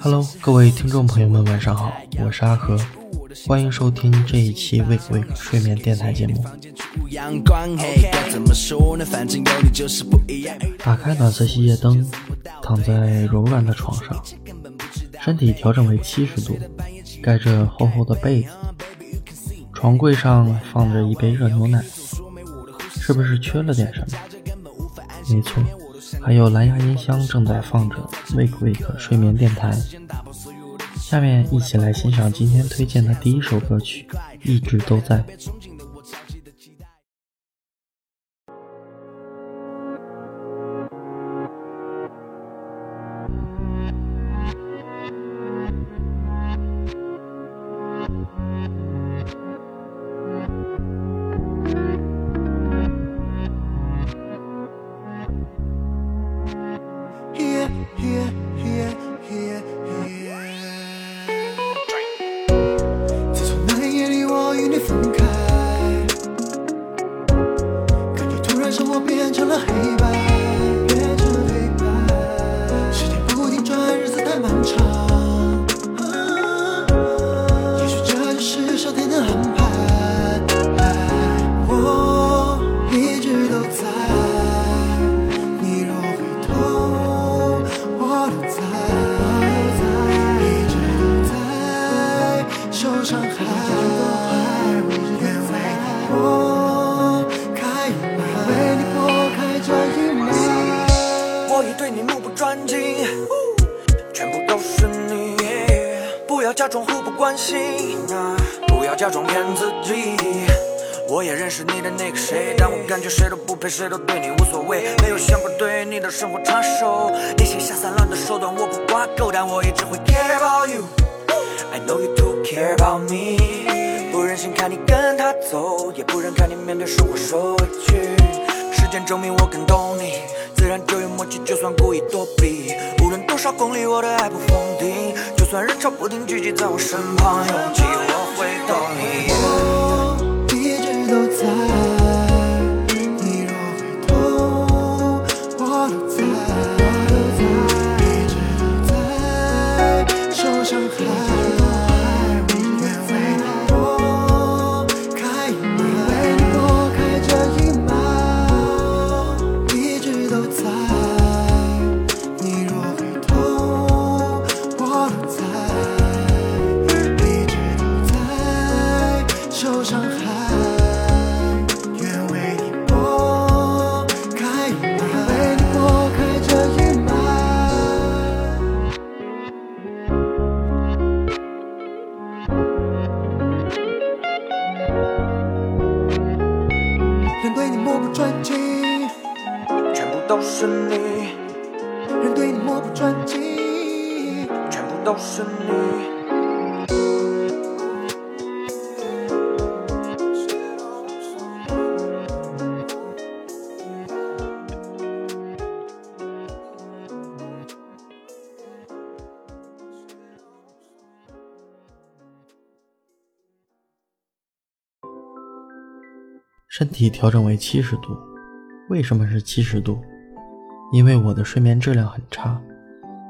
Hello，各位听众朋友们，晚上好，我是阿和，欢迎收听这一期 Wake Wake 睡眠电台节目。打开暖色系夜灯，躺在柔软的床上，身体调整为七十度，盖着厚厚的被子，床柜上放着一杯热牛奶，是不是缺了点什么？没错。还有蓝牙音箱正在放着 Wake Wake 睡眠电台，下面一起来欣赏今天推荐的第一首歌曲，一直都在。要假装互不关心，不要假装骗自己。我也认识你的那个谁，但我感觉谁都不配，谁都对你无所谓。没有想过对你的生活插手，你写下散乱的手段我不挂钩，但我一直会 care about you。I know you too care about me。不忍心看你跟他走，也不忍看你面对生活受委屈。时间证明我更懂你，自然就有默契，就算故意躲避。无论多少公里，我的爱不封顶。就算人潮不停聚集在我身旁，拥挤我会懂你。我一直都在。你，人对你漠不专情，全部都是你。身体调整为七十度，为什么是七十度？因为我的睡眠质量很差，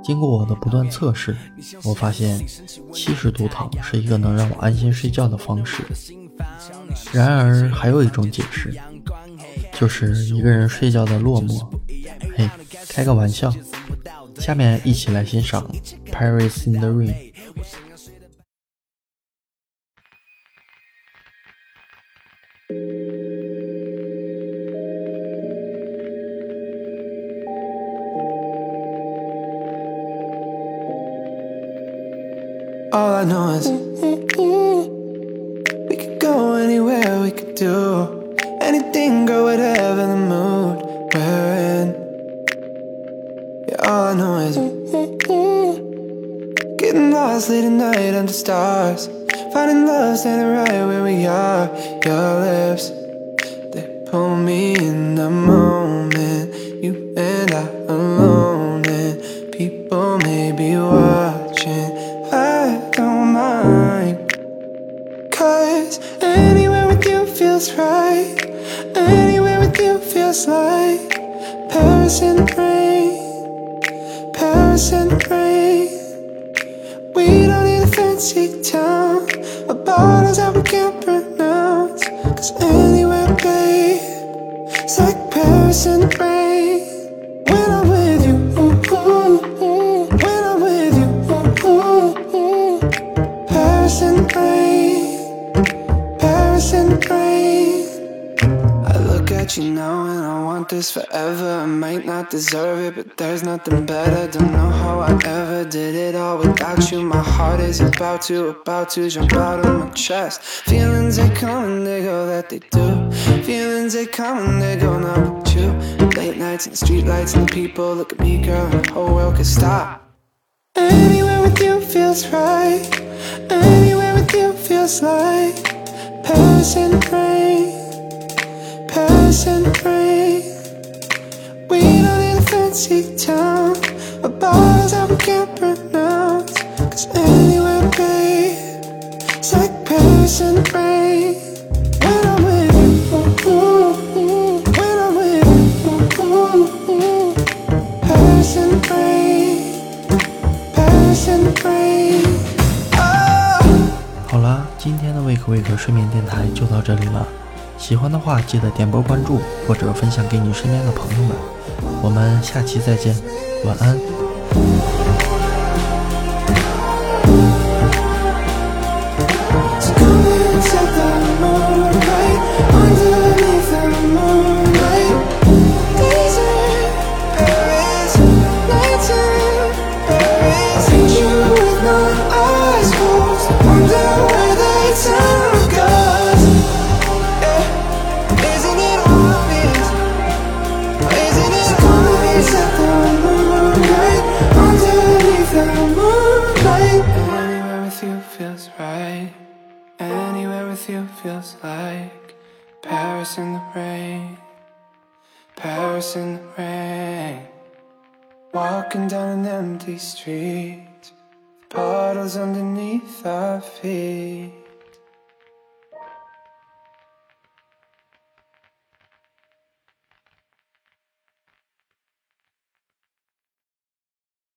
经过我的不断测试，我发现七十度躺是一个能让我安心睡觉的方式。然而还有一种解释，就是一个人睡觉的落寞。嘿，开个玩笑。下面一起来欣赏《Paris in the Rain》。All I know is we could go anywhere, we could do anything, girl, whatever the mood we're in. Yeah, all I know is getting lost late at night under stars, finding love standing right where we are. Your lips, they pull me in the moment. Right. Anywhere with you feels like Paris the rain. Paris the rain. fancy town. A bottles that we can't pronounce. Cause anywhere, babe, it's like Paris the rain. When I'm with you, ooh, ooh, when I'm with you, ooh, ooh, ooh. The rain, Paris the rain. At you know, and I want this forever. I might not deserve it, but there's nothing better. Don't know how I ever did it all without you. My heart is about to, about to jump out of my chest. Feelings they come and they go, that they do. Feelings they come and they go, not with you. Late nights and the street lights and the people look at me, girl, and the whole world could stop. Anywhere with you feels right. Anywhere with you feels like Paris in the rain Paris in the rain. We don't need a fancy town. A bottles that we can't pronounce. Cause anywhere, babe, it's like Paris in the rain. When I'm with you, ooh, ooh, ooh. when I'm with you, ooh, ooh, ooh. Paris in the rain, Paris in the rain. Oh. 好了，今天的胃口胃口睡眠电台就到这里了。 喜欢的话，记得点播关注或者分享给你身边的朋友们。我们下期再见，晚安。So come and set the moonlight underneath the moonlight. Days in Paris, nights in Paris. Paint you with my eyes closed. Wonder where they time you feels like Paris in the rain. Paris in the rain. Walking down an empty street. Puddles underneath our feet.